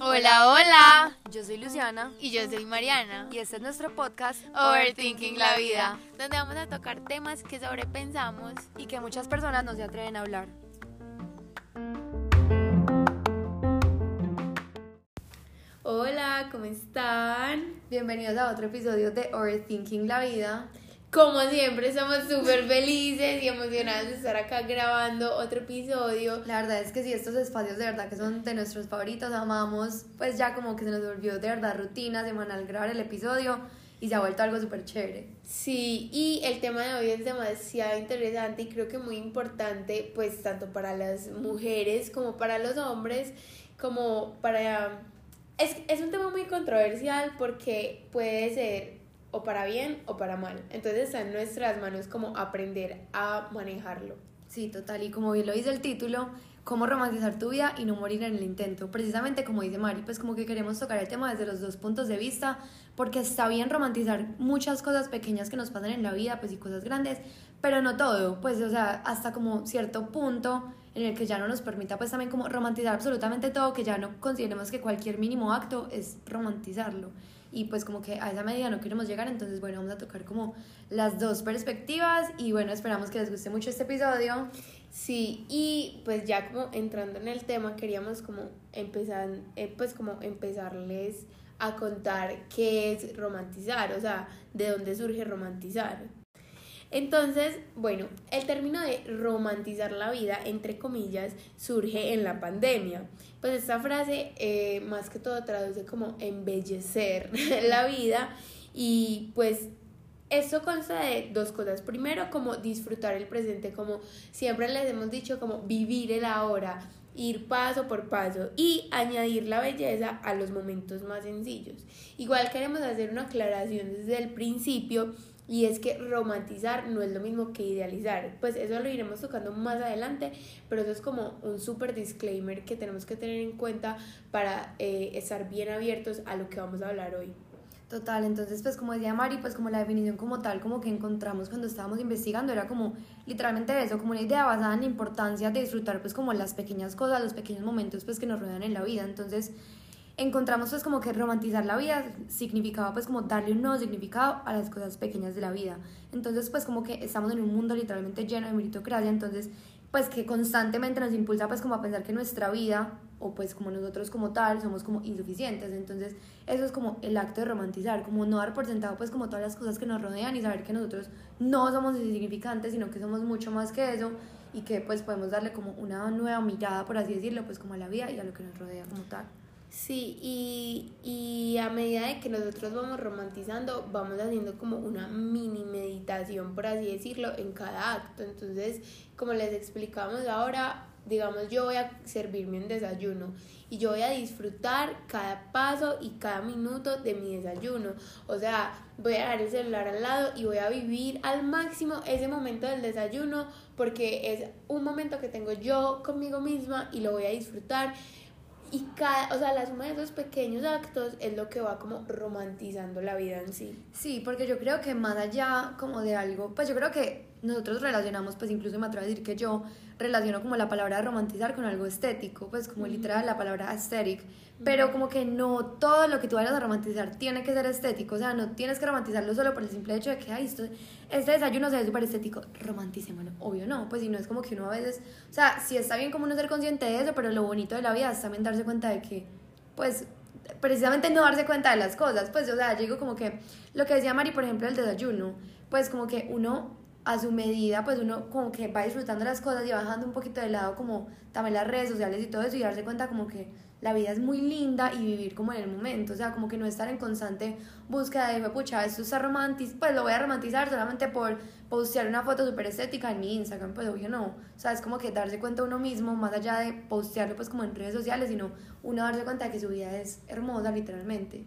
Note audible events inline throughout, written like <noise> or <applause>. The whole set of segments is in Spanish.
Hola, hola. Yo soy Luciana Y yo soy Mariana. y este es nuestro podcast Overthinking la vida, donde vamos a tocar temas que sobrepensamos. y que muchas personas no se atreven a hablar. Hola, ¿cómo están? Bienvenidos a otro episodio de Overthinking la vida. Como siempre, somos súper felices y emocionadas de estar acá grabando otro episodio. La verdad es que sí, estos espacios de verdad que son de nuestros favoritos, amamos, pues ya como que se nos volvió de verdad rutina semanal grabar el episodio y se ha vuelto algo súper chévere. Sí, y el tema de hoy es demasiado interesante y creo que muy importante, pues tanto para las mujeres como para los hombres, como para... Es, es un tema muy controversial porque puede ser o para bien o para mal. Entonces está en nuestras manos como aprender a manejarlo. Sí, total, y como bien lo dice el título, cómo romantizar tu vida y no morir en el intento. Precisamente como dice Mari, pues como que queremos tocar el tema desde los dos puntos de vista, porque está bien romantizar muchas cosas pequeñas que nos pasan en la vida, pues y cosas grandes, pero no todo, pues o sea, hasta como cierto punto en el que ya no nos permita pues también como romantizar absolutamente todo, que ya no consideremos que cualquier mínimo acto es romantizarlo. Y pues como que a esa medida no queremos llegar, entonces bueno, vamos a tocar como las dos perspectivas y bueno, esperamos que les guste mucho este episodio. Sí, y pues ya como entrando en el tema, queríamos como empezar, eh, pues como empezarles a contar qué es romantizar, o sea, de dónde surge romantizar. Entonces, bueno, el término de romantizar la vida, entre comillas, surge en la pandemia. Pues esta frase eh, más que todo traduce como embellecer <laughs> la vida y pues esto consta de dos cosas. Primero, como disfrutar el presente, como siempre les hemos dicho, como vivir el ahora, ir paso por paso y añadir la belleza a los momentos más sencillos. Igual queremos hacer una aclaración desde el principio y es que romantizar no es lo mismo que idealizar. Pues eso lo iremos tocando más adelante, pero eso es como un súper disclaimer que tenemos que tener en cuenta para eh, estar bien abiertos a lo que vamos a hablar hoy. Total, entonces pues como decía Mari, pues como la definición como tal, como que encontramos cuando estábamos investigando, era como literalmente eso, como una idea basada en la importancia de disfrutar pues como las pequeñas cosas, los pequeños momentos pues que nos rodean en la vida, entonces encontramos pues como que romantizar la vida significaba pues como darle un nuevo significado a las cosas pequeñas de la vida, entonces pues como que estamos en un mundo literalmente lleno de meritocracia, entonces pues que constantemente nos impulsa pues como a pensar que nuestra vida o pues como nosotros como tal somos como insuficientes. Entonces eso es como el acto de romantizar como no dar por sentado pues como todas las cosas que nos rodean y saber que nosotros no somos insignificantes sino que somos mucho más que eso y que pues podemos darle como una nueva mirada por así decirlo pues como a la vida y a lo que nos rodea como tal Sí, y, y a medida de que nosotros vamos romantizando, vamos haciendo como una mini meditación, por así decirlo, en cada acto. Entonces, como les explicamos ahora, digamos, yo voy a servirme un desayuno y yo voy a disfrutar cada paso y cada minuto de mi desayuno. O sea, voy a dejar el celular al lado y voy a vivir al máximo ese momento del desayuno porque es un momento que tengo yo conmigo misma y lo voy a disfrutar. Y cada, o sea, la suma de esos pequeños actos es lo que va como romantizando la vida en sí. Sí, porque yo creo que más allá como de algo, pues yo creo que nosotros relacionamos, pues incluso me atrevo a decir que yo relaciono como la palabra romantizar con algo estético, pues como literal la palabra aesthetic, pero como que no todo lo que tú vayas a romantizar tiene que ser estético, o sea, no tienes que romantizarlo solo por el simple hecho de que, ay, esto, este desayuno se ve súper estético, romanticémoslo, obvio no, pues si no es como que uno a veces, o sea, sí está bien como uno ser consciente de eso, pero lo bonito de la vida es también darse cuenta de que, pues, precisamente no darse cuenta de las cosas, pues, o sea, yo digo como que lo que decía Mari, por ejemplo, el desayuno, pues como que uno a su medida, pues uno como que va disfrutando las cosas y va dejando un poquito de lado como también las redes sociales y todo eso y darse cuenta como que la vida es muy linda y vivir como en el momento, o sea, como que no estar en constante búsqueda de, pucha, esto está romántico, pues lo voy a romantizar solamente por postear una foto súper estética en mi Instagram, pues obvio no, o sea, es como que darse cuenta uno mismo, más allá de postearlo pues como en redes sociales, sino uno darse cuenta de que su vida es hermosa literalmente.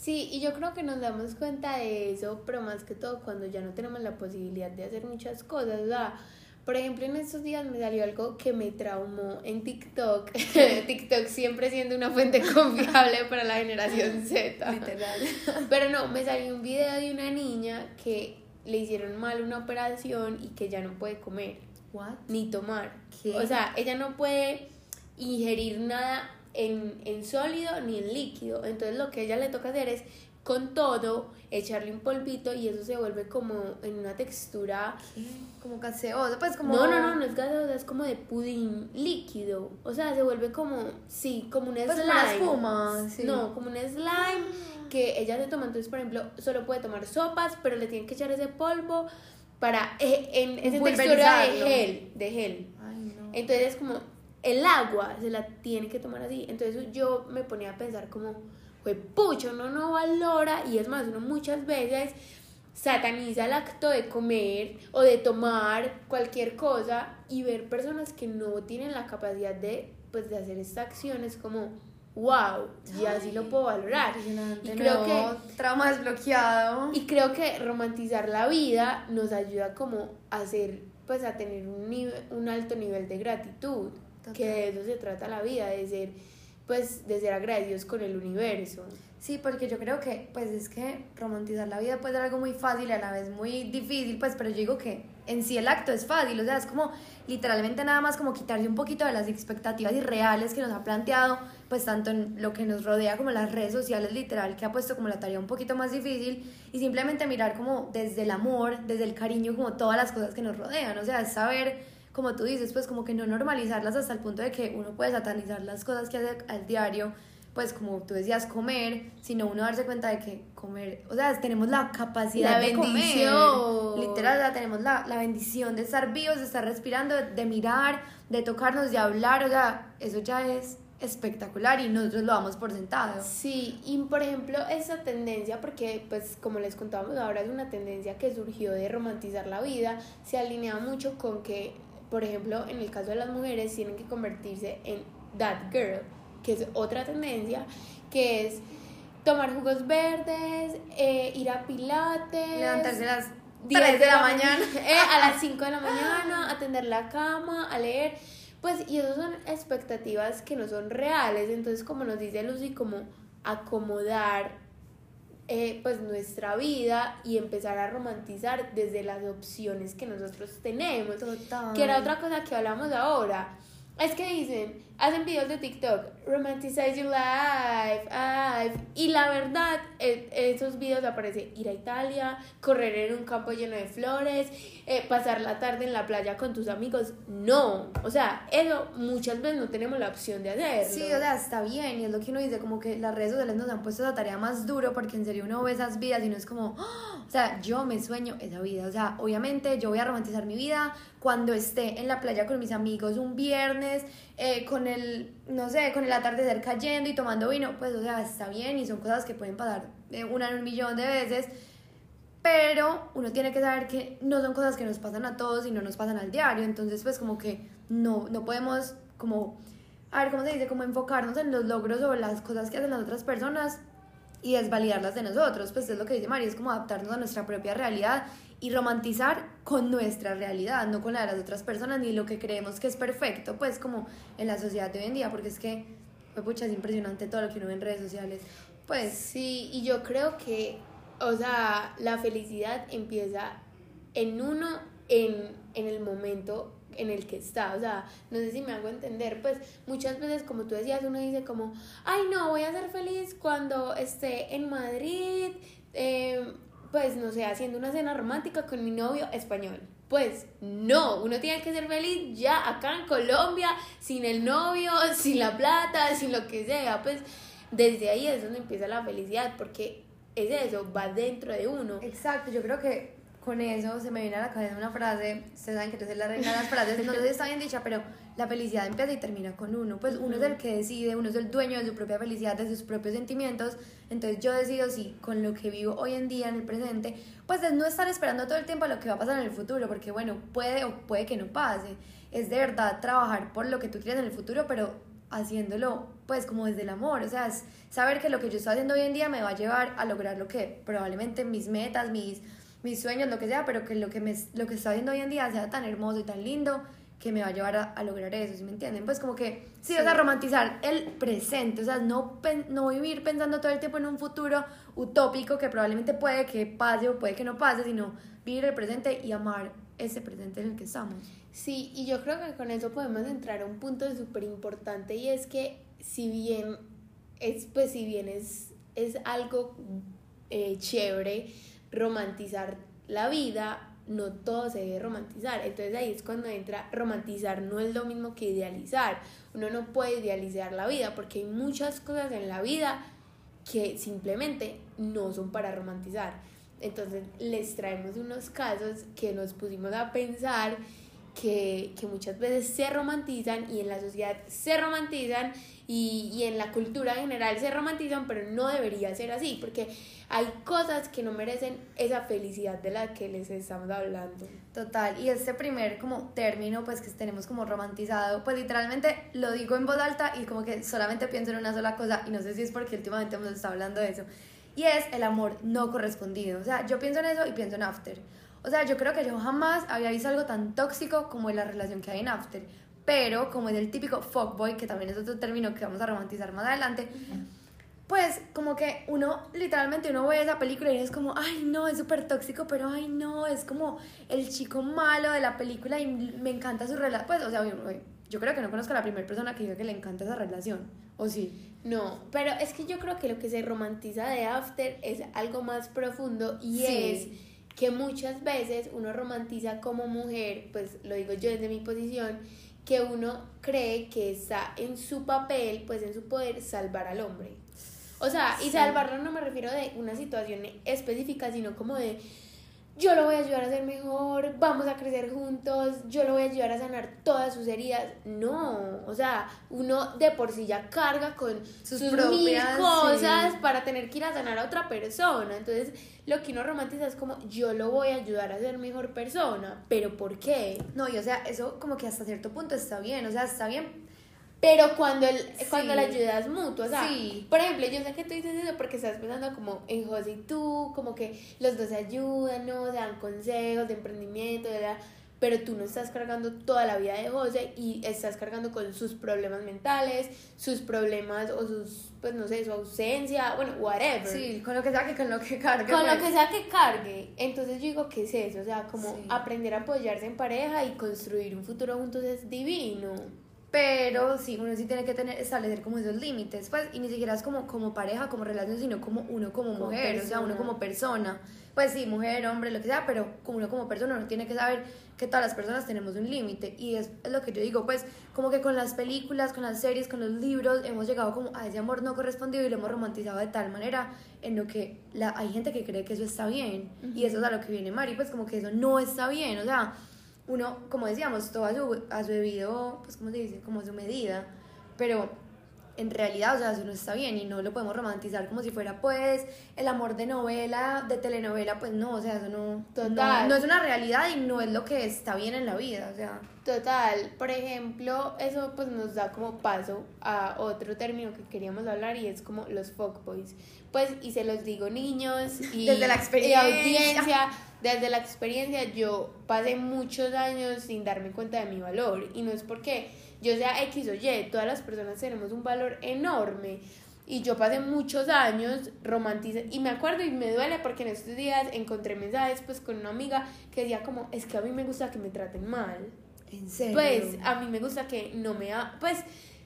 Sí, y yo creo que nos damos cuenta de eso, pero más que todo cuando ya no tenemos la posibilidad de hacer muchas cosas. O sea, por ejemplo, en estos días me salió algo que me traumó en TikTok. <laughs> TikTok siempre siendo una fuente <laughs> confiable para la generación Z. Literal. <laughs> Pero no, me salió un video de una niña que le hicieron mal una operación y que ya no puede comer. What? ni tomar. ¿Qué? O sea, ella no puede ingerir nada en, en sólido ni en líquido. Entonces lo que a ella le toca hacer es con todo echarle un polvito y eso se vuelve como en una textura ¿Qué? Como gaseoso, pues como... no, no, no, no es gaseosa, es como de pudín líquido. O sea, se vuelve como, sí, como un Pues slime. como una espuma, sí. No, como un slime que ella se toma. Entonces, por ejemplo, solo puede tomar sopas, pero le tienen que echar ese polvo para, eh, en esa textura de gel, de gel. Ay, no. Entonces es como el agua se la tiene que tomar así. Entonces yo me ponía a pensar como, pues pucho, uno no valora y es más, uno muchas veces sataniza el acto de comer o de tomar cualquier cosa y ver personas que no tienen la capacidad de, pues, de hacer esta acción es como, wow, ya sí lo puedo valorar. Y creo no, que Trauma desbloqueado. y creo que romantizar la vida nos ayuda como a hacer, pues a tener un, nive- un alto nivel de gratitud, Total. que de eso se trata la vida, de ser, pues, de ser agradecidos con el universo. Sí, porque yo creo que, pues es que romantizar la vida puede ser algo muy fácil y a la vez muy difícil, pues, pero yo digo que en sí el acto es fácil, o sea, es como literalmente nada más como quitarse un poquito de las expectativas irreales que nos ha planteado, pues tanto en lo que nos rodea como en las redes sociales, literal, que ha puesto como la tarea un poquito más difícil y simplemente mirar como desde el amor, desde el cariño, como todas las cosas que nos rodean, o sea, es saber como tú dices, pues como que no normalizarlas hasta el punto de que uno puede satanizar las cosas que hace al diario, pues como tú decías, comer, sino uno darse cuenta de que comer, o sea, tenemos la capacidad La de bendición. comer, literal, o sea, tenemos la, la bendición de estar vivos, de estar respirando, de, de mirar, de tocarnos, de hablar, o sea, eso ya es espectacular y nosotros lo damos por sentado. Sí, y por ejemplo, esa tendencia, porque pues como les contábamos ahora, es una tendencia que surgió de romantizar la vida, se alinea mucho con que, por ejemplo, en el caso de las mujeres, tienen que convertirse en that girl, que es otra tendencia, que es tomar jugos verdes, eh, ir a pilates, Levantarse a las 10 3 <laughs> de la mañana. eh, a las 5 de la mañana, atender la cama, a leer. Pues, y eso son expectativas que no son reales. Entonces, como nos dice Lucy, como acomodar eh, pues nuestra vida y empezar a romantizar desde las opciones que nosotros tenemos. Total. Que era otra cosa que hablamos ahora. Es que dicen, hacen videos de TikTok, romanticize your life, life. Y la verdad, esos videos aparece ir a Italia, correr en un campo lleno de flores, eh, pasar la tarde en la playa con tus amigos. No, o sea, eso muchas veces no tenemos la opción de hacerlo. Sí, o sea, está bien, y es lo que uno dice, como que las redes sociales nos han puesto esa tarea más duro, porque en serio uno ve esas vidas y no es como, ¡Ah! O sea, yo me sueño esa vida, o sea, obviamente yo voy a romantizar mi vida cuando esté en la playa con mis amigos un viernes, eh, con el, no sé, con el atardecer cayendo y tomando vino, pues, o sea, está bien y son cosas que pueden pasar eh, una en un millón de veces, pero uno tiene que saber que no son cosas que nos pasan a todos y no nos pasan al diario, entonces pues como que no, no podemos como, a ver, ¿cómo se dice? Como enfocarnos en los logros o las cosas que hacen las otras personas y desvalidarlas de nosotros, pues es lo que dice María, es como adaptarnos a nuestra propia realidad y romantizar con nuestra realidad, no con la de las otras personas ni lo que creemos que es perfecto, pues como en la sociedad de hoy en día, porque es que, pues, pucha, es impresionante todo lo que uno ve en redes sociales, pues Sí, y yo creo que, o sea, la felicidad empieza en uno, en, en el momento en el que está, o sea, no sé si me hago entender, pues muchas veces, como tú decías, uno dice como, ay no, voy a ser feliz cuando esté en Madrid, eh, pues no sé, haciendo una cena romántica con mi novio español. Pues no, uno tiene que ser feliz ya acá en Colombia, sin el novio, <laughs> sin la plata, sin lo que sea, pues desde ahí es donde empieza la felicidad, porque es eso, va dentro de uno. Exacto, yo creo que con eso se me viene a la cabeza una frase, ustedes saben que yo soy la reina de las frases, no sé si está bien dicha, pero la felicidad empieza y termina con uno, pues uno es el que decide, uno es el dueño de su propia felicidad, de sus propios sentimientos, entonces yo decido si con lo que vivo hoy en día, en el presente, pues es no estar esperando todo el tiempo a lo que va a pasar en el futuro, porque bueno, puede o puede que no pase, es de verdad trabajar por lo que tú quieres en el futuro, pero haciéndolo pues como desde el amor, o sea, saber que lo que yo estoy haciendo hoy en día me va a llevar a lograr lo que probablemente mis metas, mis, mis sueños, lo que sea, pero que lo que, me, lo que estoy haciendo hoy en día sea tan hermoso y tan lindo que me va a llevar a, a lograr eso, ¿sí me entienden? Pues como que, sí, o sea, romantizar el presente, o sea, no, no vivir pensando todo el tiempo en un futuro utópico que probablemente puede que pase o puede que no pase, sino vivir el presente y amar ese presente en el que estamos. Sí, y yo creo que con eso podemos entrar a un punto súper importante y es que si bien es, pues si bien es, es algo eh, chévere romantizar la vida, no todo se debe romantizar. Entonces ahí es cuando entra romantizar, no es lo mismo que idealizar. Uno no puede idealizar la vida porque hay muchas cosas en la vida que simplemente no son para romantizar. Entonces les traemos unos casos que nos pusimos a pensar que, que muchas veces se romantizan y en la sociedad se romantizan y, y en la cultura general se romantizan, pero no debería ser así porque hay cosas que no merecen esa felicidad de la que les estamos hablando. Total, y este primer como término pues que tenemos como romantizado, pues literalmente lo digo en voz alta y como que solamente pienso en una sola cosa y no sé si es porque últimamente hemos estado hablando de eso, y es el amor no correspondido, o sea, yo pienso en eso y pienso en After, o sea, yo creo que yo jamás había visto algo tan tóxico como la relación que hay en After, pero como es el típico fuckboy, que también es otro término que vamos a romantizar más adelante, pues como que uno, literalmente uno ve esa película y es como, ay no, es súper tóxico, pero ay no, es como el chico malo de la película y me encanta su relación. Pues, o sea, yo creo que no conozco a la primera persona que diga que le encanta esa relación, ¿o sí? No, pero es que yo creo que lo que se romantiza de After es algo más profundo y es que muchas veces uno romantiza como mujer, pues lo digo yo desde mi posición, que uno cree que está en su papel, pues en su poder salvar al hombre. O sea, y salvarlo no me refiero de una situación específica, sino como de yo lo voy a ayudar a ser mejor, vamos a crecer juntos, yo lo voy a ayudar a sanar todas sus heridas. No, o sea, uno de por sí ya carga con sus, mil cosas para tener que ir a sanar a otra persona. Entonces, lo que uno romantiza es como yo lo voy a ayudar a ser mejor persona, pero ¿por qué? No, y o sea, eso como que hasta cierto punto está bien, o sea, está bien pero cuando, el, cuando la ayuda es mutua, o sea, por ejemplo, yo sé que tú dices eso porque estás pensando como en José y tú, como que los dos se ayudan, ¿no? Se dan consejos de emprendimiento, ¿verdad? pero tú no estás cargando toda la vida de José y estás cargando con sus problemas mentales, sus problemas o sus, pues no sé, su ausencia, bueno, whatever. Sí, con lo que sea que, con lo que cargue. Con lo pues. que sea que cargue. Entonces yo digo, ¿qué es eso? O sea, como aprender a apoyarse en pareja y construir un futuro juntos es divino. Pero sí, uno sí tiene que tener, establecer como esos límites, pues, y ni siquiera es como, como pareja, como relación, sino como uno como, mujer, o sea, uno como persona. Pues sí, mujer, hombre, lo que sea, pero como uno como persona, uno tiene que saber que todas las personas tenemos un límite. Y es, es, lo que yo digo, pues, como que con las películas, con las series, con los libros, hemos llegado como a ese amor no correspondido y lo hemos romantizado de tal manera en lo que la, hay gente que cree que eso está bien. Y eso es a lo que viene Mari, pues, como que eso no está bien, o sea uno, como decíamos, todo a su, a su debido, pues como se dice, como a su medida, pero en realidad, o sea, eso no está bien y no lo podemos romantizar como si fuera, pues, el amor de novela, de telenovela, pues no, o sea, eso no, Total. no, es una realidad y no es lo que está bien en la vida, o sea. Total, por ejemplo, eso pues nos da como paso a otro término que queríamos hablar y es como los fuckboys. Pues, y se los digo niños <laughs> y, desde la experiencia. audiencia, desde la experiencia yo pasé muchos años sin darme cuenta de mi valor y no es porque yo sea X o Y, todas las personas tenemos un valor enorme. Y yo pasé muchos años romantizando, y me acuerdo y me duele porque en estos días encontré mensajes pues con una amiga que decía como, es que a mí me gusta que me traten mal. ¿En serio? Pues a mí me gusta que no me... Ha... Pues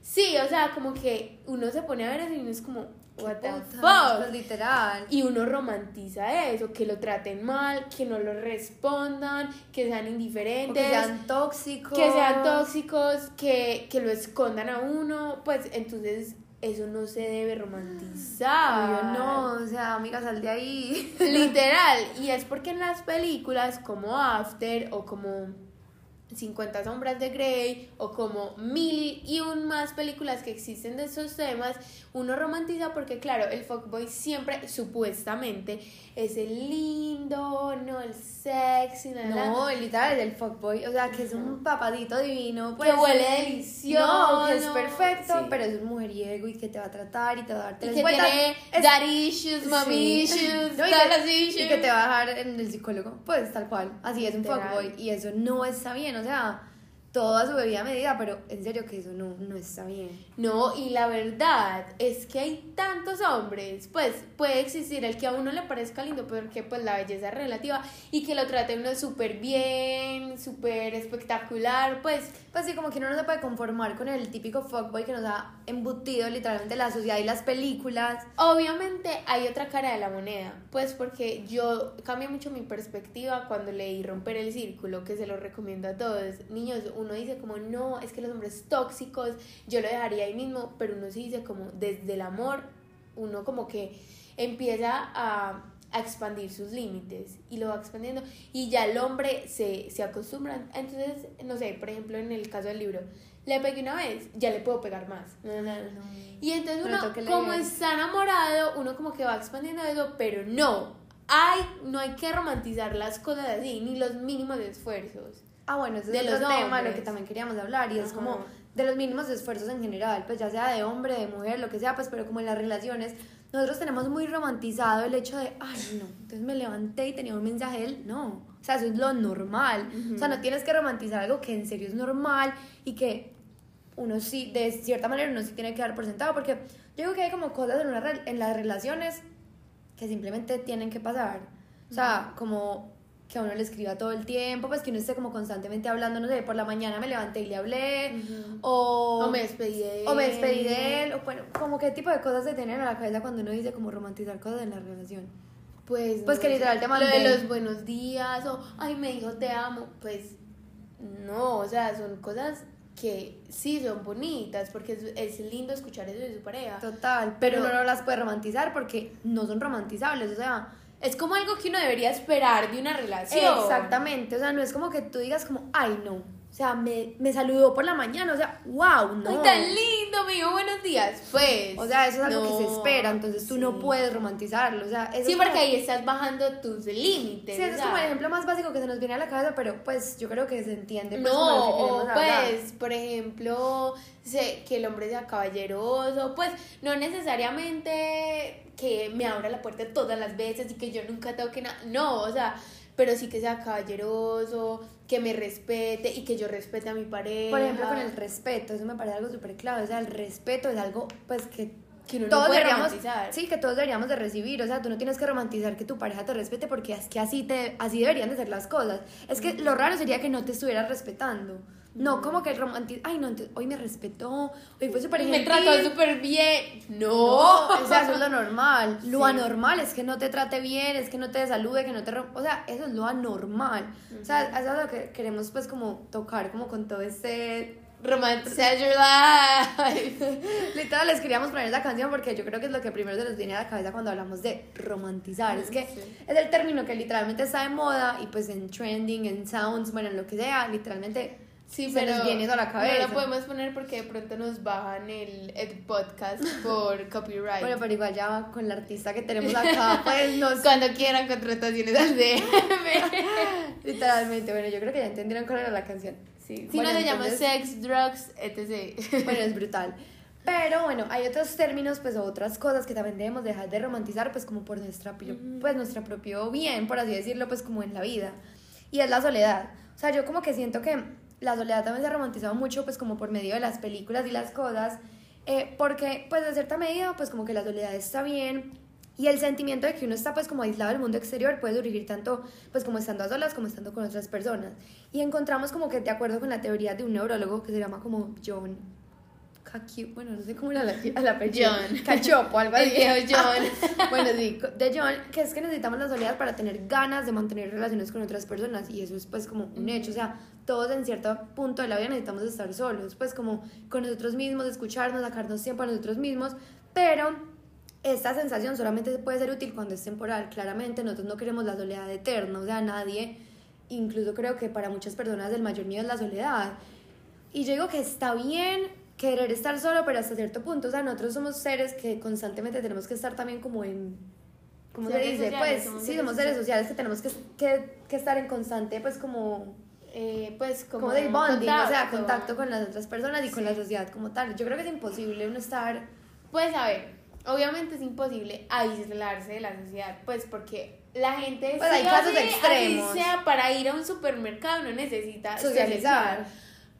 sí, o sea, como que uno se pone a ver eso y uno es como, what the fuck. literal. Y uno romantiza eso, que lo traten mal, que no lo respondan, que sean indiferentes. que sean tóxicos. Que sean tóxicos, que, que lo escondan a uno. Pues entonces eso no se debe romantizar. no, o sea, amiga, sal de ahí. Literal. <laughs> Y es porque en las películas como After o como 50 sombras de Grey o como mil y un más películas que existen de esos temas, uno romantiza porque claro, el fuckboy siempre supuestamente es el lindo, no el sexy, nada. No, el literal es el fuckboy, o sea, que es un papadito divino, pues, que huele delicioso, que es perfecto, pero es un mujeriego y que te va a tratar y te va a dar tres <laughs> y que tiene daddy issues, mommy issues, no, issues. Y que te va a dejar en el psicólogo, pues tal cual, así es un fuckboy y eso no está bien, o 这样 sea, toda su bebida a medida, pero en serio que eso no, no está bien. No, y la verdad es que hay tantos hombres, pues puede existir el que a uno le parezca lindo, porque pues la belleza es relativa y que lo trate uno súper bien, súper espectacular, pues... Pues sí, como que uno no se puede conformar con el típico fuckboy que nos ha embutido literalmente la sociedad y las películas. Obviamente hay otra cara de la moneda, pues porque yo cambié mucho mi perspectiva cuando leí Romper el Círculo, que se lo recomiendo a todos. Niños, uno dice como, no, es que los hombres tóxicos, yo lo dejaría ahí mismo, pero uno sí dice como, desde el amor, uno como que empieza a, a expandir sus límites y lo va expandiendo y ya el hombre se, se acostumbra. Entonces, no sé, por ejemplo, en el caso del libro, le pegué una vez, ya le puedo pegar más. Y entonces uno, como está enamorado, uno como que va expandiendo eso, pero no. Hay, no hay que romantizar las cosas así, ni los mínimos esfuerzos. Ah, bueno, ese De es otro los tema, lo que también queríamos hablar, y es Ajá. como de los mínimos esfuerzos en general, pues ya sea de hombre, de mujer, lo que sea, pues pero como en las relaciones, nosotros tenemos muy romantizado el hecho de, ay, no, entonces me levanté y tenía un mensaje de él, no, o sea, eso es lo normal, o sea, no tienes que romantizar algo que en serio es normal y que uno sí, de cierta manera uno sí tiene que dar por sentado, porque yo digo que hay como cosas en, una en las relaciones que simplemente tienen que pasar, o sea, como que a uno le escriba todo el tiempo, pues que uno esté como constantemente hablando, no sé, por la mañana me levanté y le hablé, o, O me despedí de él. o me despedí de él, o bueno, como qué tipo de cosas se tienen a la cabeza cuando uno dice como romantizar cosas en la relación. Pues, Pues que literal te Lo de mandé. los buenos días, o ay, me dijo te amo. Pues no, o sea, son cosas que sí son bonitas, porque es, es lindo escuchar eso de su pareja. Total, pero, no las puede romantizar porque no son romantizables, o sea, Es como algo que uno debería esperar de una relación. exactamente, o sea, no es como que tú digas como, ay, no, o sea, me, me saludó por la mañana, o sea, wow, no. Ay, tan lindo, me dijo buenos días. Pues. O sea, eso es algo que se espera, entonces tú no puedes romantizarlo, o sea, eso Sí, es porque como- ahí estás bajando tus límites. Sí, ese es como el ejemplo más básico que se nos viene a la cabeza, pero pues yo creo que se entiende. Pues, No, o pues, por ejemplo, se- que el hombre sea caballeroso, pues no necesariamente que me abra la puerta todas las veces y que yo nunca toque nada, no, o sea, pero sí que sea caballeroso, que me respete y que yo respete a mi pareja. Por ejemplo, con el respeto, eso me parece algo súper clave, o sea, el respeto es algo pues que Que uno no todos puede deberíamos, romantizar. sí, que todos deberíamos de recibir, o sea, tú no tienes que romantizar que tu pareja te respete porque es que así te así deberían de ser las cosas. Es que lo raro sería que no te estuvieras respetando. No, como que romantiz, ay, no, entonces, hoy me respetó, hoy fue súper me gentil. trató súper bien. No, o sea, eso es lo normal. Lo anormal es que no te trate bien, es que no te salude, que no te... rom- O sea, eso es lo anormal. O sea, eso es lo que queremos pues como tocar como con todo este... romanticize your life. <laughs> Literal, les queríamos poner esa canción porque yo creo que es lo que primero se nos viene a la cabeza cuando hablamos de romantizar. Es que Sí. es el término que literalmente está de moda y pues en trending, en sounds, bueno, en lo que sea, literalmente Sí, se pero nos viene a la cabeza. No lo podemos poner porque de pronto nos bajan el, el podcast <laughs> por copyright. Bueno, pero igual ya con la artista que tenemos acá, pues <laughs> nos Cuando quieran contrataciones al DM. <laughs> Literalmente, bueno, yo creo que ya entendieron cuál era la canción. Sí, si Bueno, no se llama sex, drugs, etc. Bueno, es brutal. Pero bueno, hay otros términos, pues, otras cosas que también debemos dejar de romantizar, pues, como por nuestra, pues, nuestro propio bien, por así decirlo, pues, como en la vida. Y es la soledad. O sea, yo como que siento que la soledad también se ha romantizado mucho, pues, como por medio de las películas y las cosas, eh, porque, pues, de cierta medida, pues, como que la soledad está bien. Y el sentimiento de que uno está pues como aislado del mundo exterior puede surgir tanto pues como estando a solas como estando con otras personas. Y encontramos como que de acuerdo con la teoría de un neurólogo que se llama como John Cacu, bueno, no sé cómo era la, el apellido. John. Cachopo, algo El así. viejo John. <laughs> bueno, sí, de John, que es que necesitamos la soledad para tener ganas de mantener relaciones con otras personas y eso es pues como un hecho, o sea, todos en cierto punto de la vida necesitamos estar solos, pues como con nosotros mismos, escucharnos, sacarnos tiempo a nosotros mismos, pero esta sensación solamente puede ser útil cuando es temporal, claramente nosotros no queremos la soledad eterna, o sea, nadie, incluso creo que para muchas personas el mayor miedo es la soledad. Y yo digo que está bien querer estar solo, pero hasta cierto punto, o sea, nosotros somos seres que constantemente tenemos que estar también como en... ¿Cómo se dice? sociales, Pues somos sí, somos seres sociales que tenemos que, que, que estar en constante, pues como Eh, pues como, como de bonding, o sea, contacto. contacto con las otras personas y con la sociedad como tal. Yo creo que es imposible uno estar Pues a ver, obviamente es imposible aislarse de la sociedad, pues porque la gente Pues hay sí o casos sí, extremos. así sea para ir a un supermercado no necesita socializar.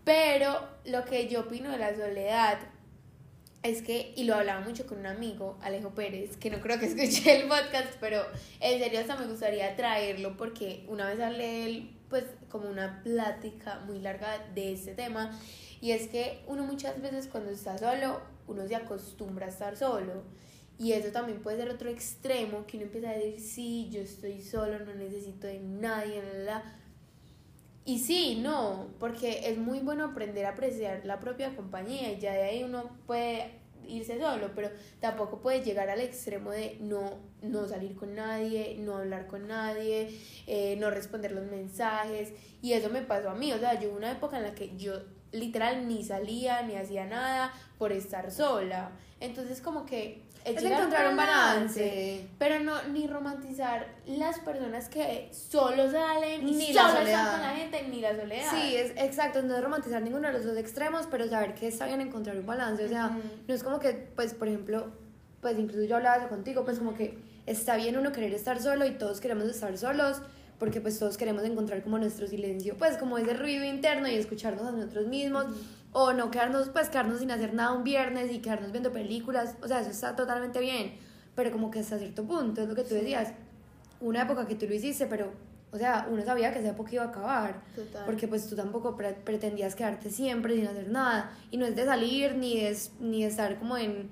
Pero lo que yo opino de la soledad es que, y lo hablaba mucho con un amigo, Alejo Pérez, que no creo que escuche el podcast, pero en serio hasta me gustaría traerlo porque una vez hablé él, pues como una plática muy larga de este tema, y es que uno muchas veces cuando está solo, uno se acostumbra a estar solo. Y eso también puede ser otro extremo, que uno empieza a decir, sí, yo estoy solo, no necesito de nadie, la, Y sí, no, porque es muy bueno aprender a apreciar la propia compañía y ya de ahí uno puede irse solo, pero tampoco puede llegar al extremo de no, no salir con nadie, no hablar con nadie, eh, no responder los mensajes. Y eso me pasó a mí, o sea, yo una época en la que yo literal ni salía ni hacía nada por estar sola. Entonces como que es encontrar un balance. Pero no, ni romantizar las personas que solo salen ni solo la soledad. con la gente, ni la soledad. Sí, es exacto, no es romantizar ninguno de los dos extremos, pero saber que está bien encontrar un balance. O sea, no es como que, pues, por ejemplo, pues incluso yo hablaba eso contigo, pues como que está bien uno querer estar solo y todos queremos estar solos, porque pues todos queremos encontrar como nuestro silencio, pues como ese ruido interno y escucharnos a nosotros mismos o no quedarnos, pues quedarnos sin hacer nada un viernes y quedarnos viendo películas, o sea, eso está totalmente bien, pero como que hasta cierto punto, es lo que tú decías, una época que tú lo hiciste, pero, o sea, uno sabía que esa época iba a acabar, porque pues tú tampoco pretendías quedarte siempre sin hacer nada, y no es de salir ni es ni de estar como en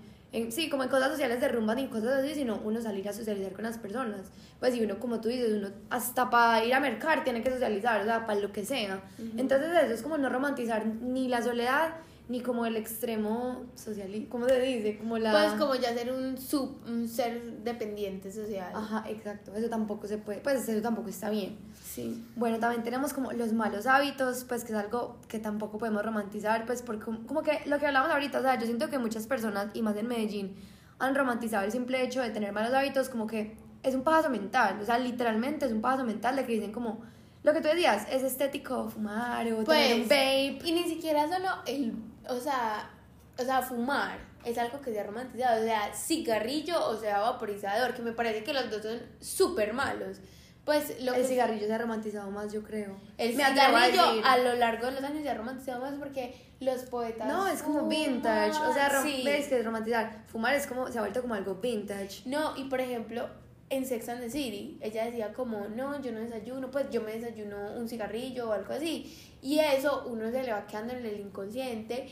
sí, como en cosas sociales de rumba ni cosas así, sino uno salir a socializar con las personas. Pues y uno, como tú dices, uno hasta para ir a mercar tiene que socializar, o sea, para lo que sea. Entonces eso es como no romantizar ni la soledad ni como el extremo social, ¿cómo se dice? Como la... Pues como ya ser un, sub, un ser dependiente social. Ajá, exacto, eso tampoco se puede, pues eso tampoco está bien. Sí. Bueno, también tenemos como los malos hábitos, pues que es algo que tampoco podemos romantizar, pues porque como que lo que hablamos ahorita, o sea, yo siento que muchas personas, y más en Medellín, han romantizado el simple hecho de tener malos hábitos como que es un paso mental, o sea, literalmente es un paso mental de que dicen como lo que tú decías, es estético fumar o tener un pues, vape. Y ni siquiera solo el, o sea, o sea, fumar es algo que se ha romantizado, o sea, cigarrillo o sea, vaporizador, que me parece que los dos son súper malos. Pues lo el cigarrillo se ha romantizado más, yo creo. El cigarrillo a, lo largo de los años se ha romantizado más porque los poetas. No, es como vintage. O sea, ves que es romantizar. Fumar es como, se ha vuelto como algo vintage. No, y por ejemplo, en Sex and the City, ella decía como, no, yo no desayuno, pues yo me desayuno un cigarrillo o algo así. Y eso uno se le va quedando en el inconsciente,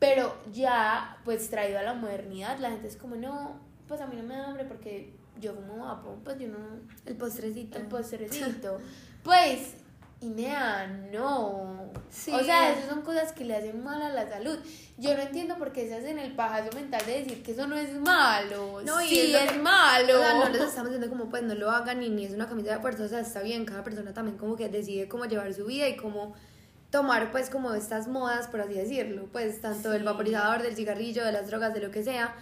pero ya, pues traído a la modernidad, la gente es como, no, pues a mí no me da hambre porque yo fumo vapo, pues yo no... El postrecito. El postrecito. pues Inea, no. O sea, esas son cosas que le hacen mal a la salud. Yo no entiendo por qué se hacen el pajazo mental de decir que eso no es malo. No, y sí, es, malo. O sea, no les estamos diciendo como pues no lo hagan y ni es una camisa de fuerza. O sea, está bien, cada persona también como que decide cómo llevar su vida y cómo tomar pues como estas modas, por así decirlo. Pues tanto del vaporizador, del cigarrillo, de las drogas, de lo que sea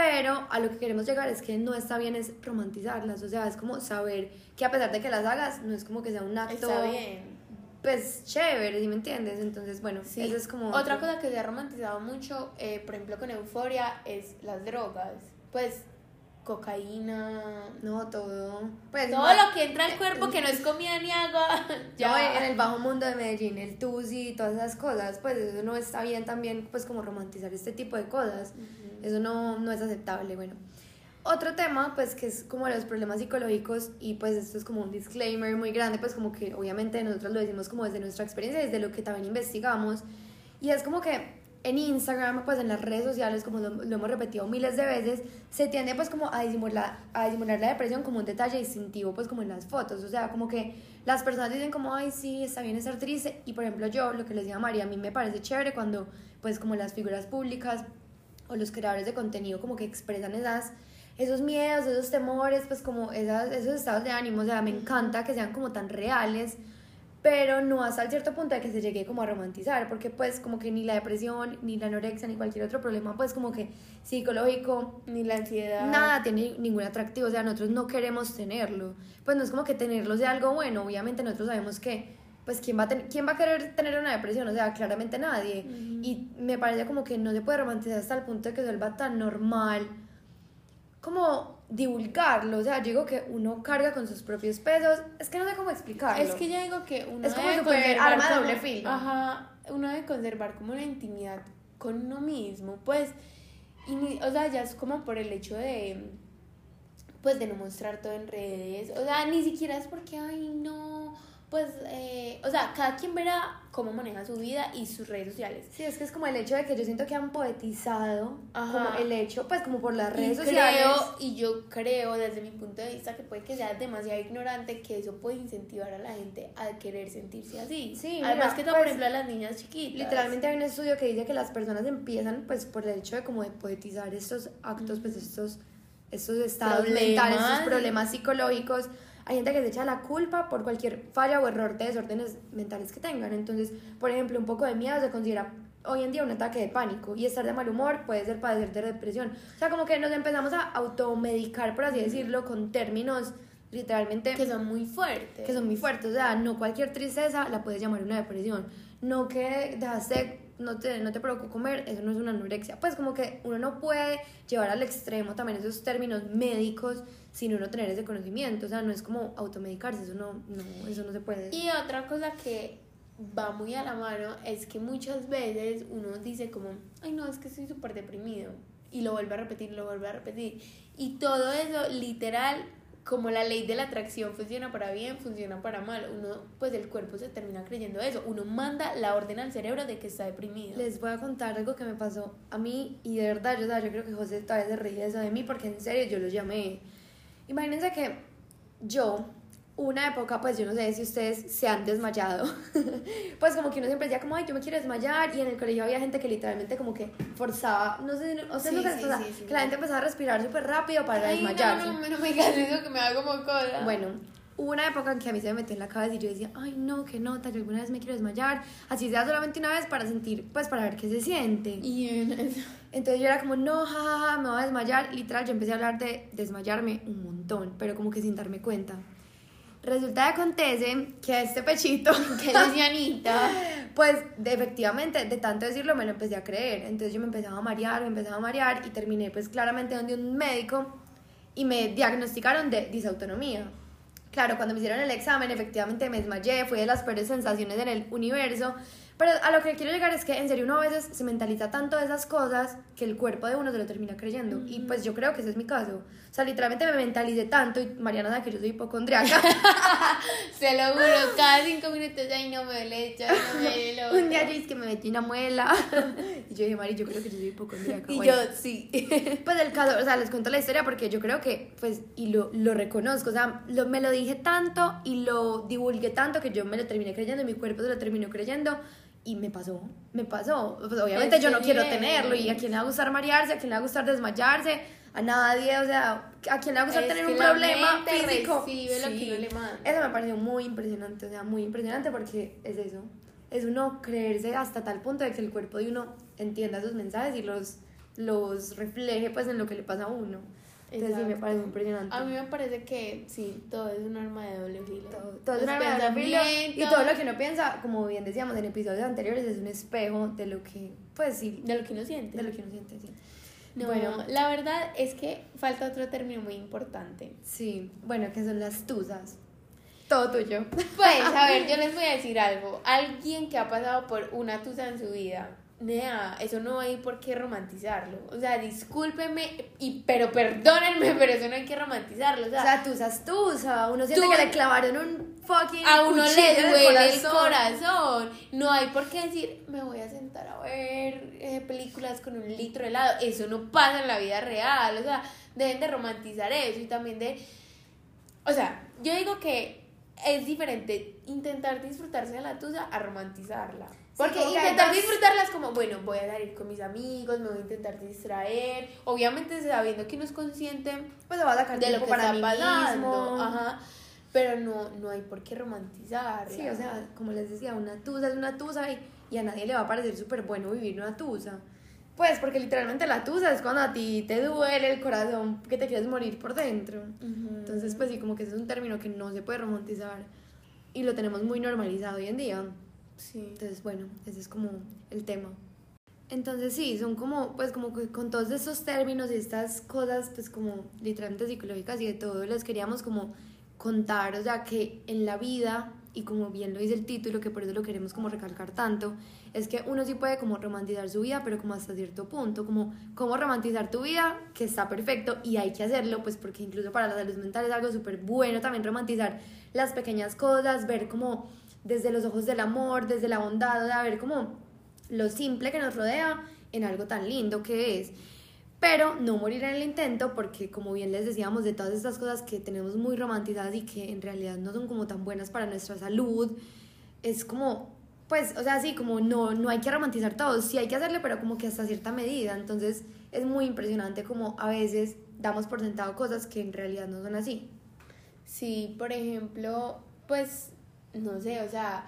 pero a lo que queremos llegar es que no está bien es romantizarlas, o sea, es como saber que a pesar de que las hagas, no es como que sea un acto... Está bien. Pues chévere, ¿sí me entiendes? Entonces, bueno, sí. eso es como... Otra cosa que se ha romantizado mucho, eh, por ejemplo, con Euforia, es las drogas. Pues cocaína, no, todo. Pues, todo lo que entra al cuerpo que no es comida ni agua. <laughs> ya el bajo mundo de Medellín, el tusi, todas esas cosas, pues eso no está bien también, pues como romantizar este tipo de cosas. Eso no, no es aceptable, bueno. Otro tema, pues que es como los problemas psicológicos y pues esto es como un disclaimer muy grande, pues como que obviamente nosotros lo decimos como desde nuestra experiencia, desde lo que también investigamos. Y es como que en Instagram, pues en las redes sociales, como lo, hemos repetido miles de veces, se tiende pues como a disimular, a disimular la depresión como un detalle distintivo, pues como en las fotos. O sea, como que las personas dicen como, ay, sí, está bien estar triste. Y por ejemplo yo, lo que les decía a María, a mí me parece chévere cuando pues como las figuras públicas o los creadores de contenido como que expresan esas esos miedos, esos temores, pues como esas, esos estados de ánimo, o sea, me encanta que sean como tan reales, pero no hasta el cierto punto de que se llegue como a romantizar, porque pues como que ni la depresión, ni la anorexia, ni cualquier otro problema, pues como que psicológico, ni la ansiedad, nada tiene ningún atractivo, o sea, nosotros no queremos tenerlo, pues no es como que tenerlo sea algo bueno, obviamente nosotros sabemos que pues ¿quién va, a ¿quién va a querer tener una depresión? O sea, claramente nadie. Y me parece como que no se puede romantizar hasta el punto de que se vuelva tan normal como divulgarlo. O sea, yo digo que uno carga con sus propios pesos. Es que no sé cómo explicarlo. Es que yo digo que uno es como super arma doble filo. Ajá. uno debe conservar como una intimidad con uno mismo, pues, y, o sea, ya es como por el hecho de, pues, de no mostrar todo en redes, o sea, ni siquiera es porque, ay, no, pues, eh, o sea, cada quien verá cómo maneja su vida y sus redes sociales. Sí, es que es como el hecho de que yo siento que han poetizado Ajá. como el hecho, pues como por las redes y sociales. creo, y yo creo desde mi punto de vista que puede que sea demasiado ignorante que eso puede incentivar a la gente a querer sentirse así. Sí, Además mira, que todo, por pues, ejemplo, a las niñas chiquitas. Literalmente hay un estudio que dice que las personas empiezan pues por el hecho de como de poetizar estos actos, pues estos, estos estados Problemas. mentales, estos problemas psicológicos. Hay gente que se echa la culpa por cualquier falla o error de desórdenes mentales que tengan. Entonces, por ejemplo, un poco de miedo se considera hoy en día un ataque de pánico y estar de mal humor puede ser padecer de depresión. O sea, como que nos empezamos a automedicar, por así decirlo, con términos literalmente que son muy fuertes. que son muy fuertes. O sea, no cualquier tristeza la puedes llamar una depresión. No que dejaste, no te, no te provocó comer, eso no es una anorexia. Pues como que uno no puede llevar al extremo también esos términos médicos sin uno tener ese conocimiento. O sea, no es como automedicarse, eso no, no, eso no se puede. Y otra cosa que va muy a la mano es que muchas veces uno dice como, ay no, es que estoy súper deprimido. Y lo vuelve a repetir, lo vuelve a repetir. Y todo eso, literal, como la ley de la atracción funciona para bien, funciona para mal. Uno, pues el cuerpo se termina creyendo eso. Uno manda la orden al cerebro de que está deprimido. Les voy a contar algo que me pasó a mí y de verdad, yo, creo que José todavía se ríe de eso de mí porque en serio yo lo llamé. Imagínense que yo, una época, pues yo no sé si ustedes se han desmayado, <laughs> pues como que uno siempre decía como, ay, yo me quiero desmayar y en el colegio había gente que literalmente como que forzaba, no sé, o sea, Sí, no sé, sí, sí, que la gente empezaba a respirar súper rápido para Ay, no, desmayarse. no, no me digas eso que me da como cosa. Bueno, hubo una época en que a mí se me metió en la cabeza y yo decía, ay no, qué nota, yo alguna vez me quiero desmayar, así sea solamente una vez para sentir, pues para ver qué se siente. Y Entonces yo era como, no, jajaja, me voy a desmayar. Literal, yo empecé a hablar de desmayarme un montón, pero como que sin darme cuenta. Resulta que acontece que este pechito, <laughs> que lesbianita. <laughs> pues de- efectivamente, de tanto decirlo, me lo empecé a creer. Entonces yo me empezaba a marear, me empezaba a marear y terminé pues claramente donde un médico y me diagnosticaron de disautonomía. Claro, cuando me hicieron el examen, efectivamente me desmayé, fue de las peores sensaciones en el universo. Pero a lo que quiero llegar es que en serio uno a veces se mentaliza tanto de esas cosas que el cuerpo de uno se lo termina creyendo. Y pues yo creo que ese es mi caso. O sea, literalmente me mentalicé tanto y Mariana sabe que yo soy hipocondriaca. <laughs> Se lo juro, cada cinco minutos, ay, no me duele esto, no me duele lo Un día yo dije que me metí una muela. y yo dije, Mari, yo creo que yo soy hipocondriaca. Y Bueno. yo, sí. <laughs> Pues el caso, o sea, les cuento la historia porque yo creo que, pues, y lo, lo reconozco, o sea, lo- me lo dije tanto y lo divulgué tanto que yo me lo terminé creyendo y mi cuerpo se lo terminó creyendo y me pasó, me pasó. Pues, obviamente Es yo no quiero tenerlo y a quién le va a gustar marearse, a quién le va a gustar desmayarse, a nadie, o sea, a quién le va a gustar Es tener un problema físico. Sí. le. Eso me pareció muy impresionante, o sea, muy impresionante porque es eso. Es uno creerse hasta tal punto de que el cuerpo de uno entienda esos mensajes y los, los refleje pues en lo que le pasa a uno. Entonces sí me Exacto. parece impresionante. A mí me parece que sí, todo es un arma de doble filo. todo, todo es una arma de filo y todo lo que uno piensa, como bien decíamos en episodios anteriores, es un espejo de lo que, pues sí, De lo que uno siente. de lo que uno siente. Sí, No, Bueno. la verdad es que falta otro término muy importante. sí. bueno, que son las tusas. Todo tuyo. Pues, a ver, <laughs> yo les voy a decir algo. Alguien que ha pasado por una tusa en su vida, nea, eso no hay por qué romantizarlo. O sea, discúlpenme, y, pero perdónenme, <laughs> pero eso no hay que romantizarlo. O O sea, sea, tusas tusa, uno siente Tú- que le clavaron un fucking a uno le duele el corazón. corazón. No hay por qué decir, me voy a sentar a ver eh, películas con un litro de helado. Eso no pasa en la vida real. O sea, deben de romantizar eso y también de... O sea, yo digo que es diferente intentar disfrutarse de la tusa a romantizarla. Porque hay intentar dos- disfrutarla es como, bueno, voy a salir con mis amigos, me voy a intentar distraer. Obviamente sabiendo que uno es consciente Pues va a sacar de lo que para está mí pasando. mismo. Ajá. Pero no, no hay por qué romantizar. Sí, o sea, como les decía, una tusa es una tusa y, y a nadie le va a parecer súper bueno vivir una tusa. Pues porque literalmente la tusa es cuando a ti te duele el corazón, que te quieres morir por dentro. Entonces, pues sí, como que ese es un término que no se puede romantizar y lo tenemos muy normalizado hoy en día. Sí. Entonces, bueno, ese es como el tema. Entonces, sí, son como, pues como con todos estos términos y estas cosas, pues como literalmente psicológicas y de todo, les queríamos como contar, o sea, que en la vida y como bien lo dice el título, que por eso lo queremos como recalcar tanto, es que uno sí puede como romantizar su vida, pero como hasta cierto punto, como cómo romantizar tu vida, que está perfecto y hay que hacerlo, pues porque incluso para la salud mental es algo súper bueno también romantizar las pequeñas cosas, ver como desde los ojos del amor, desde la bondad, de ver como lo simple que nos rodea en algo tan lindo que es pero no morir en el intento porque como bien les decíamos de todas estas cosas que tenemos muy romantizadas y que en realidad no son como tan buenas para nuestra salud, es como, pues, o sea, sí, como no, no hay que romantizar todo, sí hay que hacerle, pero como que hasta cierta medida, entonces es muy impresionante como a veces damos por sentado cosas que en realidad no son así. Sí, por ejemplo, pues, no sé, o sea,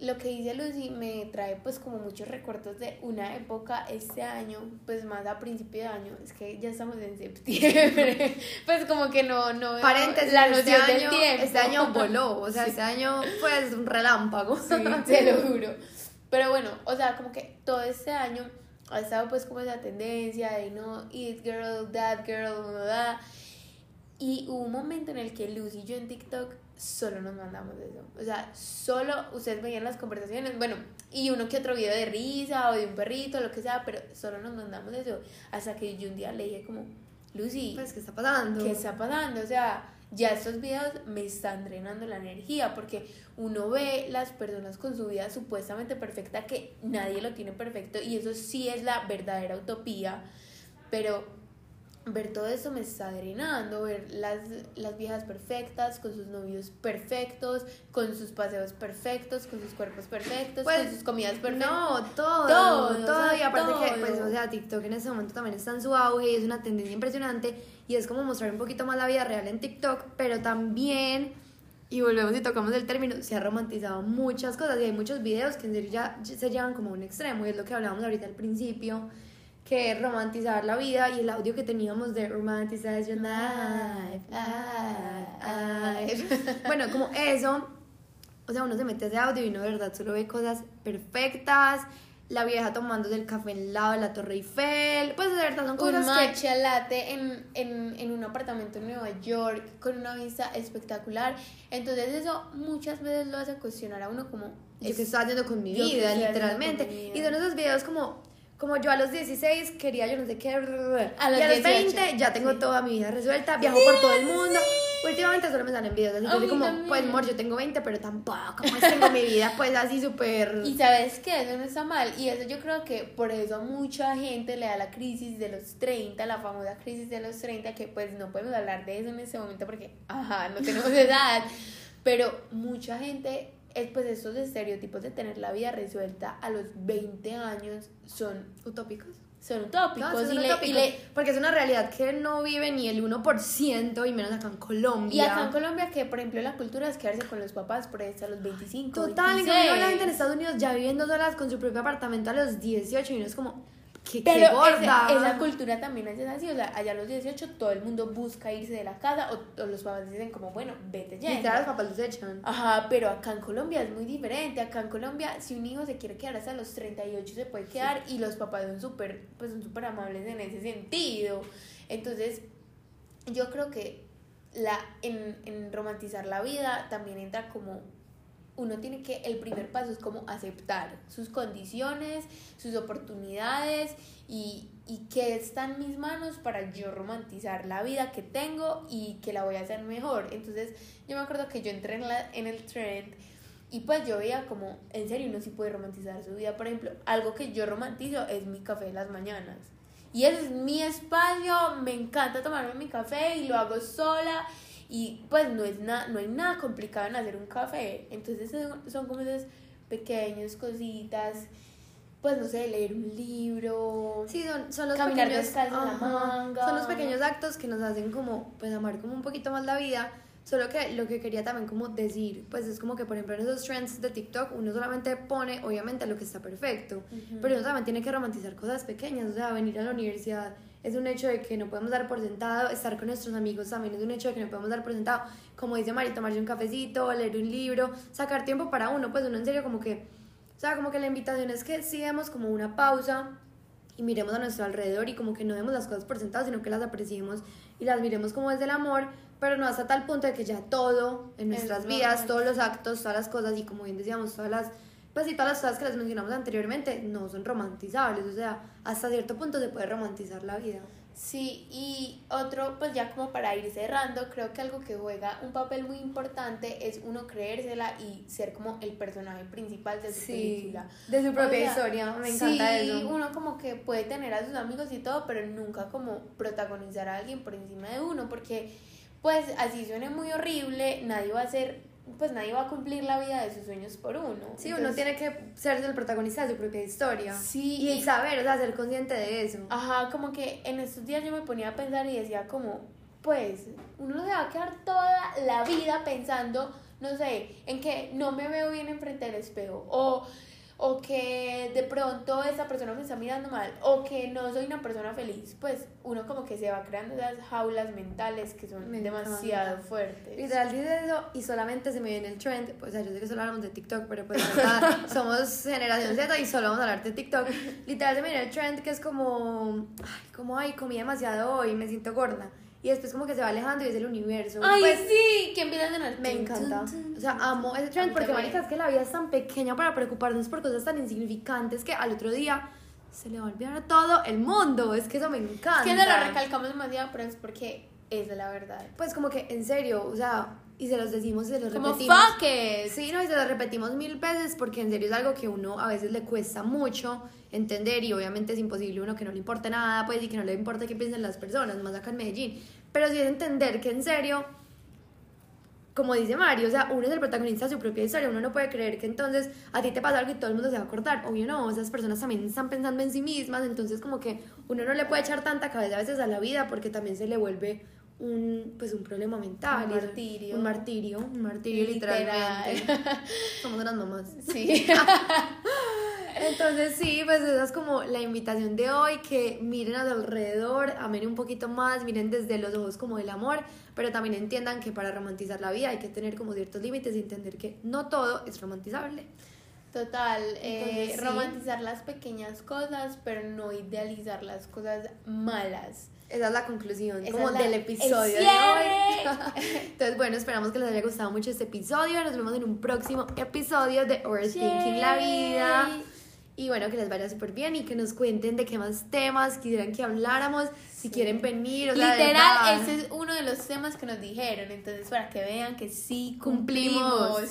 lo que dice Lucy me trae pues como muchos recuerdos de una época este año, pues más a principio de año, es que ya estamos en septiembre, <laughs> pues como que no, no Paréntesis, la este noción este año, del tiempo. Este año voló, o sea, este año pues un relámpago. Sí, te lo juro. Pero bueno, o sea, como que todo este año ha estado pues como esa tendencia de no, it girl, that girl, bla, bla, y hubo un momento en el que Lucy y yo en TikTok solo nos mandamos eso. O sea, solo ustedes veían las conversaciones, bueno, y uno que otro video de risa o de un perrito, lo que sea, pero solo nos mandamos eso. Hasta que yo un día le dije como, Lucy, pues, ¿qué está pasando? ¿Qué está pasando? O sea, ya estos videos me están drenando la energía porque uno ve las personas con su vida supuestamente perfecta que nadie lo tiene perfecto y eso sí es la verdadera utopía, pero ver todo eso me está drenando, ver las, las viejas perfectas, con sus novios perfectos, con sus paseos perfectos, con sus cuerpos perfectos, con pues, sus comidas perfectas. No, todo, todo, todo. y aparte que, pues, o sea, TikTok en ese momento también está en su auge y es una tendencia impresionante y es como mostrar un poquito más la vida real en TikTok, pero también, y volvemos y tocamos el término, se ha romantizado muchas cosas y hay muchos videos que en serio ya se llevan como a un extremo y es lo que hablábamos ahorita al principio que romantizar la vida y el audio que teníamos de Romanticize Your Life. <laughs> bueno, como eso, o sea, uno se mete ese audio y uno de verdad solo ve cosas perfectas. La vieja tomándose el café en lado de la Torre Eiffel. Pues de verdad son cosas un matcha latte en, en, en un apartamento en Nueva York con una vista espectacular. Entonces eso muchas veces lo hace cuestionar a uno como... ¿Qué estoy haciendo con mi vida, literalmente? Y son esos videos como como yo a los 16 quería yo no sé qué, a los, y a los 20 ya tengo toda mi vida resuelta, viajo por todo el mundo. Últimamente solo me salen videos así, yo como, pues amor, yo tengo 20, pero tampoco, pues tengo mi vida pues así súper... Y sabes que eso no está mal, y eso yo creo que por eso mucha gente le da la crisis de los 30, la famosa crisis de los 30, que pues no podemos hablar de eso en este momento porque, ajá, no tenemos <laughs> edad, pero mucha gente pues estos estereotipos de tener la vida resuelta a los 20 años son utópicos. Son utópicos, porque es una realidad que no vive ni el 1% y menos acá en Colombia. Y acá en Colombia que por ejemplo la cultura es quedarse con los papás por ahí hasta los 25. Total, 26. en la gente en Estados Unidos ya viviendo solas con su propio apartamento a los 18 y no es como pero gorda. Esa, cultura también es así, o sea, allá a los 18 todo el mundo busca irse de la casa o, los papás dicen como, bueno, vete ya. Y los papás los echan. Ajá, pero acá en Colombia es muy diferente, acá en Colombia si un hijo se quiere quedar hasta los 38 se puede quedar y los papás son súper, pues son súper amables en ese sentido. Entonces, yo creo que la, en, en romantizar la vida también entra como uno tiene que, el primer paso es como aceptar sus condiciones, sus oportunidades y, y que está en mis manos para yo romantizar la vida que tengo y que la voy a hacer mejor. Entonces yo me acuerdo que yo entré en, la, en el trend y pues yo veía como, en serio, uno sí puede romantizar su vida. Por ejemplo, algo que yo romantizo es mi café de las mañanas. Y ese es mi espacio, me encanta tomarme mi café y lo hago sola y pues no, es nada no hay nada complicado en hacer un café. Entonces son, como esas pequeñas cositas pues no sé, leer un libro. Sí, son, son los pequeños manga. Son los pequeños actos que nos hacen como pues amar como un poquito más la vida. Solo que lo que quería también como decir, pues es como que por ejemplo en esos trends de TikTok uno solamente pone obviamente lo que está perfecto, pero uno también tiene que romantizar cosas pequeñas, o sea, venir a la universidad es un hecho de que no podemos dar por sentado, estar con nuestros amigos también es un hecho de que no podemos dar por sentado, como dice Mari, tomarse un cafecito, leer un libro, sacar tiempo para uno, pues uno en serio como que, o sea, como que la invitación es que sí demos como una pausa y miremos a nuestro alrededor y como que no vemos las cosas por sentadas, sino que las apreciemos y las miremos como desde el amor, pero no hasta tal punto de que ya todo en nuestras vidas, todos los actos, todas las cosas y como bien decíamos, todas las pues y todas las cosas que les mencionamos anteriormente no son romantizables, o sea, hasta cierto punto se puede romantizar la vida. Sí, y otro, pues ya como para ir cerrando, creo que algo que juega un papel muy importante es uno creérsela y ser como el personaje principal de su película. De su propia historia, me encanta sí, eso. uno como que puede tener a sus amigos y todo, pero nunca como protagonizar a alguien por encima de uno, porque pues así suene muy horrible, nadie va a ser pues nadie va a cumplir la vida de sus sueños por uno. Sí, uno tiene que ser el protagonista de su propia historia. Sí. Y saber, o sea, ser consciente de eso. Ajá, como que en estos días yo me ponía a pensar y decía como, pues, uno se va a quedar toda la vida pensando, no sé, en que no me veo bien enfrente del espejo. O o que de pronto esa persona me está mirando mal, o que no soy una persona feliz, pues uno como que se va creando esas jaulas mentales que son demasiado fuertes. Literal dice eso y solamente se me viene el trend, pues yo sé que solo hablamos de TikTok, pero pues <laughs> somos generación Z y solo vamos a hablar de TikTok. Literal se me viene el trend que es como, ay, como, ay, comí demasiado hoy, me siento gorda y después como que se va alejando y es el universo. Ay, pues, sí, que empieza a tener Me encanta. O sea, amo ese trend porque, marica, es que la vida es tan pequeña para preocuparnos por cosas tan insignificantes que al otro día se le va a olvidar a todo el mundo. Es que eso me encanta. Es que no lo recalcamos demasiado, pero es porque es la verdad. Pues como que, en serio, o sea, y se los decimos y se los como repetimos. Fuck it. Sí, no, y se los repetimos mil veces porque en serio es algo que uno a veces le cuesta mucho entender y obviamente es imposible uno que no le importe nada, pues, y que no le importe qué piensen las personas, más acá en Medellín. Pero sí es entender que en serio, como dice Mario, o sea, uno es el protagonista de su propia historia, uno no puede creer que entonces a ti te pasa algo y todo el mundo se va a acordar, obvio no, esas personas también están pensando en sí mismas, entonces como que uno no le puede echar tanta cabeza a veces a la vida porque también se le vuelve un pues un problema mental un martirio. un martirio un martirio literalmente. <laughs> Somos unas mamás. Sí. <laughs> Entonces sí pues esa es como la invitación de hoy que miren a su alrededor amen un poquito más miren desde los ojos como del amor pero también entiendan que para romantizar la vida hay que tener como ciertos límites y entender que no todo es romantizable. Total, eh, romantizar las pequeñas cosas, pero no idealizar las cosas malas. Esa es la conclusión como del episodio de hoy. <laughs> Entonces, bueno, esperamos que les haya gustado mucho este episodio. Nos vemos en un próximo episodio de Overthinking la Vida. Y bueno, que les vaya súper bien y que nos cuenten de qué más temas quisieran que habláramos, si quieren venir. O Literal, ese es uno de los temas que nos dijeron. Entonces, para que vean que sí cumplimos.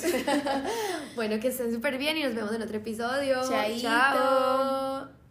<laughs> bueno, que estén súper bien y nos vemos en otro episodio. Chao.